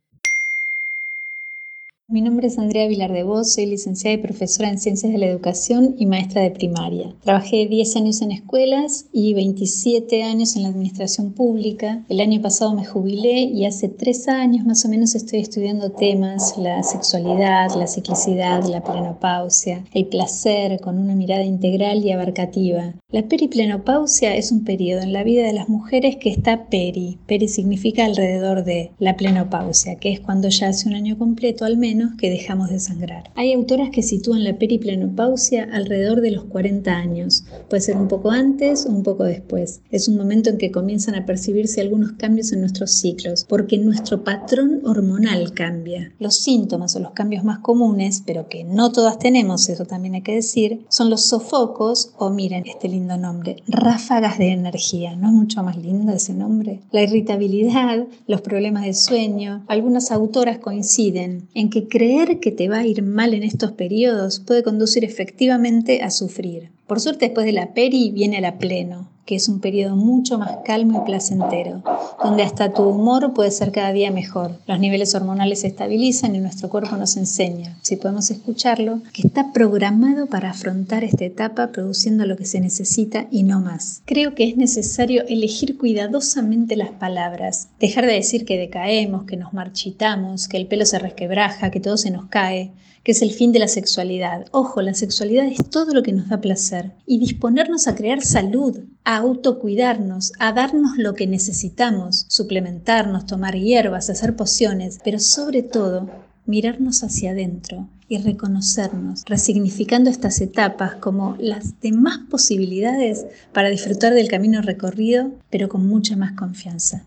Mi nombre es Andrea Vilar de Vos, soy licenciada y profesora en Ciencias de la Educación y maestra de primaria. Trabajé 10 años en escuelas y 27 años en la administración pública. El año pasado me jubilé y hace 3 años más o menos estoy estudiando temas, la sexualidad, la ciclicidad, la plenopausia, el placer con una mirada integral y abarcativa. La periplenopausia es un periodo en la vida de las mujeres que está peri. Peri significa alrededor de la plenopausia, que es cuando ya hace un año completo al menos que dejamos de sangrar. Hay autoras que sitúan la periplenopausia alrededor de los 40 años. Puede ser un poco antes o un poco después. Es un momento en que comienzan a percibirse algunos cambios en nuestros ciclos, porque nuestro patrón hormonal cambia. Los síntomas o los cambios más comunes, pero que no todas tenemos, eso también hay que decir, son los sofocos o miren este lindo nombre, ráfagas de energía. ¿No es mucho más lindo ese nombre? La irritabilidad, los problemas de sueño. Algunas autoras coinciden en que creer que te va a ir mal en estos periodos puede conducir efectivamente a sufrir. Por suerte después de la peri viene la pleno, que es un periodo mucho más calmo y placentero, donde hasta tu humor puede ser cada día mejor. Los niveles hormonales se estabilizan y nuestro cuerpo nos enseña, si podemos escucharlo, que está programado para afrontar esta etapa produciendo lo que se necesita y no más. Creo que es necesario elegir cuidadosamente las palabras, dejar de decir que decaemos, que nos marchitamos, que el pelo se resquebraja, que todo se nos cae, que es el fin de la sexualidad. Ojo, la sexualidad es todo lo que nos da placer. Y disponernos a crear salud, a autocuidarnos, a darnos lo que necesitamos, suplementarnos, tomar hierbas, hacer pociones, pero sobre todo mirarnos hacia adentro y reconocernos, resignificando estas etapas como las demás posibilidades para disfrutar del camino recorrido, pero con mucha más confianza.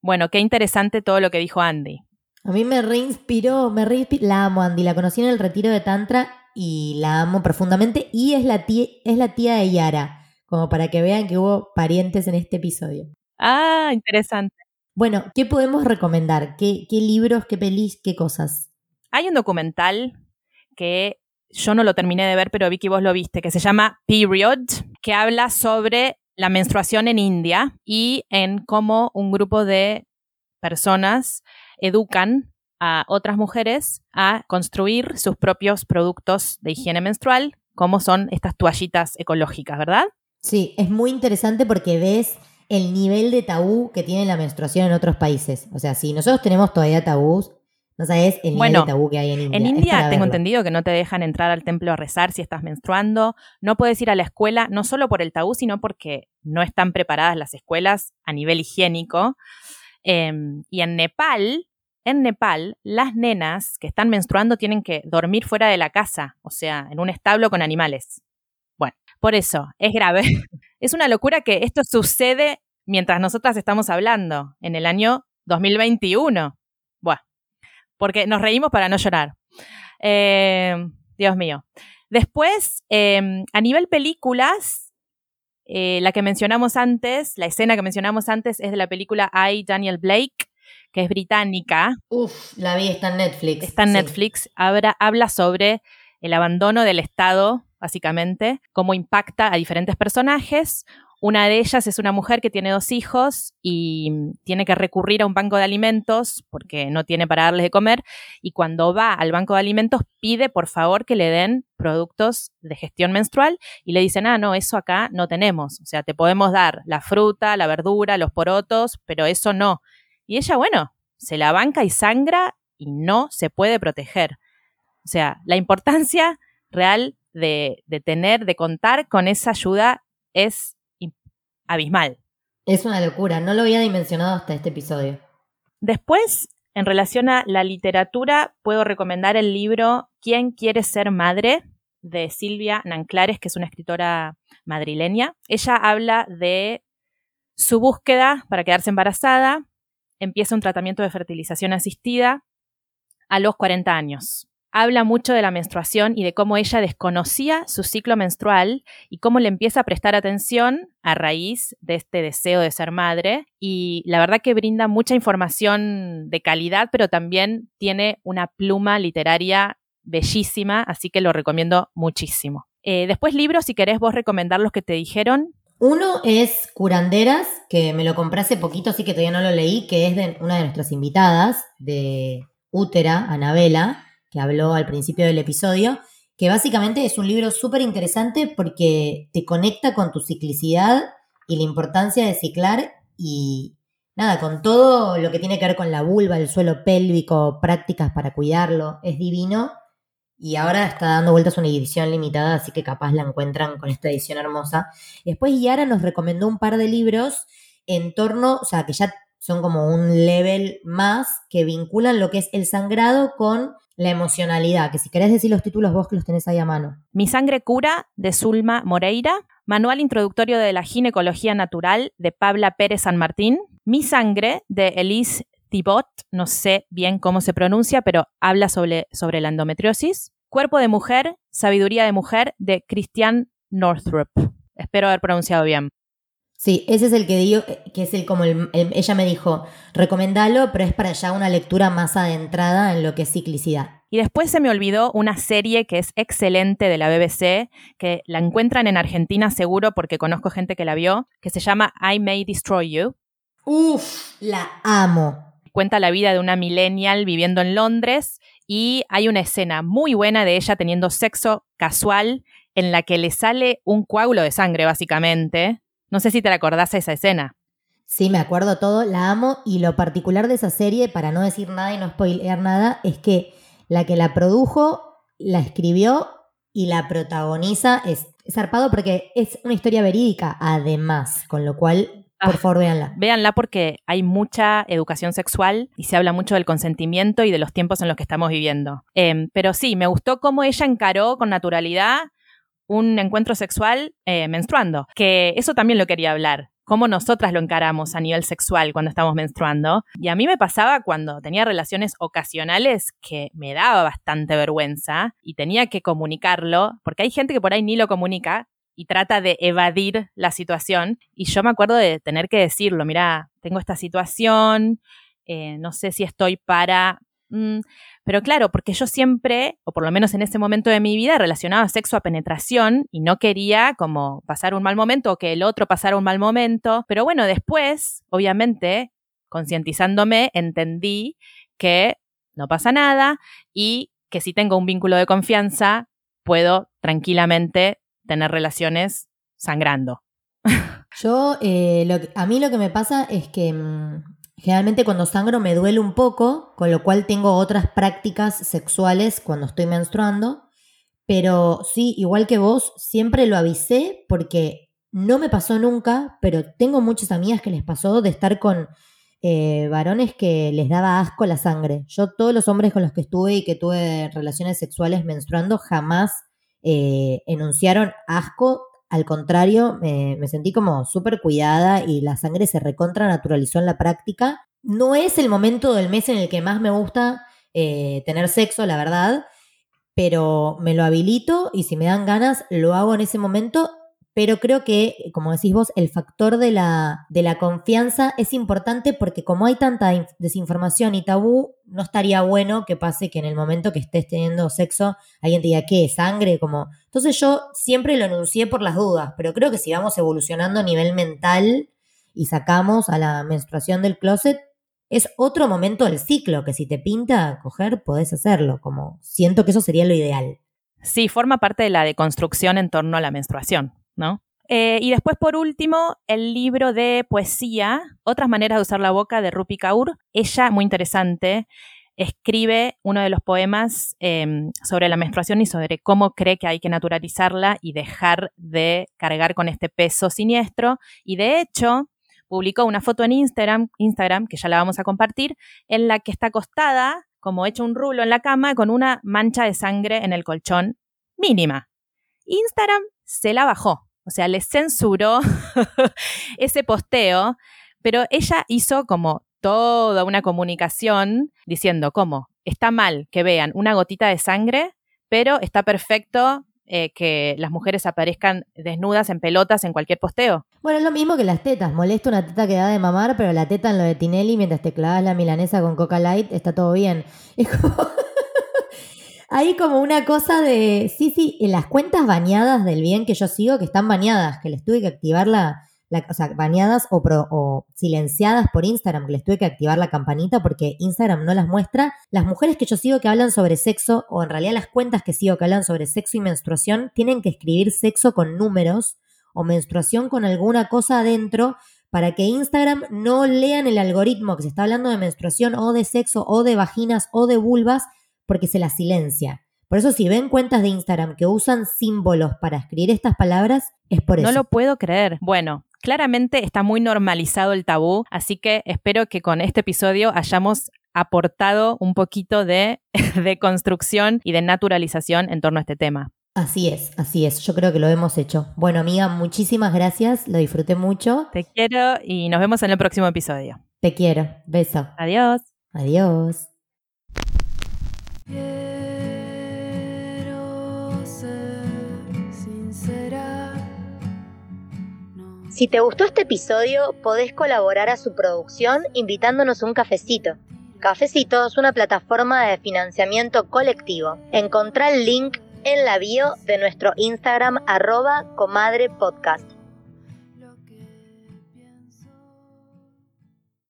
Bueno, qué interesante todo lo que dijo Andy. A mí me reinspiró, me reinspiró. La amo, Andy. La conocí en el retiro de Tantra y la amo profundamente. Y es la tía, es la tía de Yara, como para que vean que hubo parientes en este episodio. Ah, interesante. Bueno, ¿qué podemos recomendar? ¿Qué, qué libros, qué pelis, qué cosas? Hay un documental que yo no lo terminé de ver, pero Vicky vos lo viste, que se llama Period, que habla sobre la menstruación en India y en cómo un grupo de personas educan a otras mujeres a construir sus propios productos de higiene menstrual, como son estas toallitas ecológicas, ¿verdad? Sí, es muy interesante porque ves el nivel de tabú que tiene la menstruación en otros países. O sea, si nosotros tenemos todavía tabús, no sabes el nivel de tabú que hay en India. En India tengo entendido que no te dejan entrar al templo a rezar si estás menstruando, no puedes ir a la escuela, no solo por el tabú, sino porque no están preparadas las escuelas a nivel higiénico. Em, y en Nepal, en Nepal, las nenas que están menstruando tienen que dormir fuera de la casa, o sea, en un establo con animales. Bueno, por eso, es grave. (laughs) es una locura que esto sucede mientras nosotras estamos hablando, en el año 2021. Bueno, porque nos reímos para no llorar. Em, Dios mío. Después, em, a nivel películas, eh, la que mencionamos antes, la escena que mencionamos antes es de la película I, Daniel Blake, que es británica. Uf, la vi, está en Netflix. Está en Netflix. Habla, habla sobre el abandono del Estado básicamente, cómo impacta a diferentes personajes. Una de ellas es una mujer que tiene dos hijos y tiene que recurrir a un banco de alimentos porque no tiene para darles de comer y cuando va al banco de alimentos pide por favor que le den productos de gestión menstrual y le dicen, ah, no, eso acá no tenemos. O sea, te podemos dar la fruta, la verdura, los porotos, pero eso no. Y ella, bueno, se la banca y sangra y no se puede proteger. O sea, la importancia real de, de tener, de contar con esa ayuda es abismal. Es una locura, no lo había dimensionado hasta este episodio. Después, en relación a la literatura, puedo recomendar el libro ¿Quién quiere ser madre? de Silvia Nanclares, que es una escritora madrileña. Ella habla de su búsqueda para quedarse embarazada, empieza un tratamiento de fertilización asistida a los 40 años habla mucho de la menstruación y de cómo ella desconocía su ciclo menstrual y cómo le empieza a prestar atención a raíz de este deseo de ser madre. Y la verdad que brinda mucha información de calidad, pero también tiene una pluma literaria bellísima, así que lo recomiendo muchísimo. Eh, después libros, si querés vos recomendar los que te dijeron. Uno es Curanderas, que me lo compré hace poquito, así que todavía no lo leí, que es de una de nuestras invitadas, de Útera, Anabela que habló al principio del episodio, que básicamente es un libro súper interesante porque te conecta con tu ciclicidad y la importancia de ciclar y nada, con todo lo que tiene que ver con la vulva, el suelo pélvico, prácticas para cuidarlo, es divino. Y ahora está dando vueltas una edición limitada, así que capaz la encuentran con esta edición hermosa. Después Yara nos recomendó un par de libros en torno, o sea, que ya son como un level más, que vinculan lo que es el sangrado con la emocionalidad, que si querés decir los títulos vos que los tenés ahí a mano. Mi sangre cura, de Zulma Moreira. Manual introductorio de la ginecología natural, de Pabla Pérez San Martín. Mi sangre, de Elise Thibot, no sé bien cómo se pronuncia, pero habla sobre, sobre la endometriosis. Cuerpo de mujer, sabiduría de mujer, de Christian Northrop. Espero haber pronunciado bien. Sí, ese es el que digo, que es el como el, ella me dijo, recomendalo, pero es para ya una lectura más adentrada en lo que es ciclicidad. Y después se me olvidó una serie que es excelente de la BBC, que la encuentran en Argentina seguro porque conozco gente que la vio, que se llama I May Destroy You. Uf, la amo. Cuenta la vida de una millennial viviendo en Londres y hay una escena muy buena de ella teniendo sexo casual en la que le sale un coágulo de sangre básicamente no sé si te acordás de esa escena. Sí, me acuerdo todo, la amo y lo particular de esa serie, para no decir nada y no spoilear nada, es que la que la produjo, la escribió y la protagoniza es, zarpado porque es una historia verídica además, con lo cual por ah, favor, véanla. Véanla porque hay mucha educación sexual y se habla mucho del consentimiento y de los tiempos en los que estamos viviendo. Em, pero sí, me gustó cómo ella encaró con naturalidad un encuentro sexual eh, menstruando, que eso también lo quería hablar, cómo nosotras lo encaramos a nivel sexual cuando estamos menstruando. Y a mí me pasaba cuando tenía relaciones ocasionales que me daba bastante vergüenza y tenía que comunicarlo, porque hay gente que por ahí ni lo comunica y trata de evadir la situación. Y yo me acuerdo de tener que decirlo, mira, tengo esta situación, eh, no sé si estoy para... Mm, pero claro, porque yo siempre, o por lo menos en ese momento de mi vida, relacionaba sexo a penetración y no quería como pasar un mal momento o que el otro pasara un mal momento. Pero bueno, después, obviamente, concientizándome, entendí que no pasa nada y que si tengo un vínculo de confianza, puedo tranquilamente tener relaciones sangrando. (laughs) Yo, eh, a mí lo que me pasa es que mm, Generalmente cuando sangro me duele un poco, con lo cual tengo otras prácticas sexuales cuando estoy menstruando. Pero sí, igual que vos, siempre lo avisé porque no me pasó nunca, pero tengo muchas amigas que les pasó de estar con eh, varones que les daba asco la sangre. Yo todos los hombres con los que estuve y que tuve relaciones sexuales menstruando jamás eh, enunciaron asco al contrario, me sentí como súper cuidada y la sangre se recontra naturalizó en la práctica. No es el momento del mes en el que más me gusta eh, tener sexo, la verdad, pero me lo habilito y si me dan ganas, lo hago en ese momento pero creo que, como decís vos, el factor de la, de la confianza es importante porque como hay tanta desinformación y tabú, no estaría bueno que pase que en el momento que estés teniendo sexo alguien te diga, ¿qué? ¿Sangre? Como... Entonces yo siempre lo enuncié por las dudas, pero creo que si vamos evolucionando a nivel mental y sacamos a la menstruación del closet, es otro momento del ciclo que si te pinta coger, podés hacerlo. Como siento que eso sería lo ideal. Sí, forma parte de la deconstrucción en torno a la menstruación, ¿no? Eh, y después, por último, el libro de poesía, Otras maneras de usar la boca, de Rupi Kaur. Ella, muy interesante, escribe uno de los poemas em, sobre la menstruación y sobre cómo cree que hay que naturalizarla y dejar de cargar con este peso siniestro. Y de hecho, publicó una foto en Instagram, Instagram, que ya la vamos a compartir, en la que está acostada, como hecho un rulo en la cama, con una mancha de sangre en el colchón mínima. Instagram se la bajó, o sea, le censuró (laughs) ese posteo, pero ella hizo como toda una comunicación diciendo cómo está mal que vean una gotita de sangre, pero está perfecto eh, que las mujeres aparezcan desnudas en pelotas en cualquier posteo. Bueno, es lo mismo que las tetas. Molesta una teta que da de mamar, pero la teta en lo de Tinelli mientras te clavas la milanesa con Coca Light está todo bien. (laughs) Es como... Hay como una cosa de... Sí, sí, en las cuentas bañadas del bien que yo sigo, que están bañadas, que les tuve que activar la o sea, baneadas o, o, silenciadas por Instagram, que les tuve que activar la campanita porque Instagram no las muestra. Las mujeres que yo sigo que hablan sobre sexo, o en realidad las cuentas que sigo que hablan sobre sexo y menstruación, tienen que escribir sexo con números o menstruación con alguna cosa adentro para que Instagram no lean el algoritmo que se está hablando de menstruación o de sexo o de vaginas o de vulvas porque se las silencia. Por eso si ven cuentas de Instagram que usan símbolos para escribir estas palabras, es por eso. No lo puedo creer. Bueno, claramente está muy normalizado el tabú, así que espero que con este episodio hayamos aportado un poquito de, (laughs) de construcción y de naturalización en torno a este tema. Así es, así es. Yo creo que lo hemos hecho. Bueno, amiga, muchísimas gracias. Lo disfruté mucho. Te quiero y nos vemos en el próximo episodio. Te quiero. Beso. Adiós. Adiós. Si te gustó este episodio, podés colaborar a su producción invitándonos un cafecito. Cafecito es una plataforma de financiamiento colectivo. Encontrá el link en la bio de nuestro Instagram arroba comadrepodcast.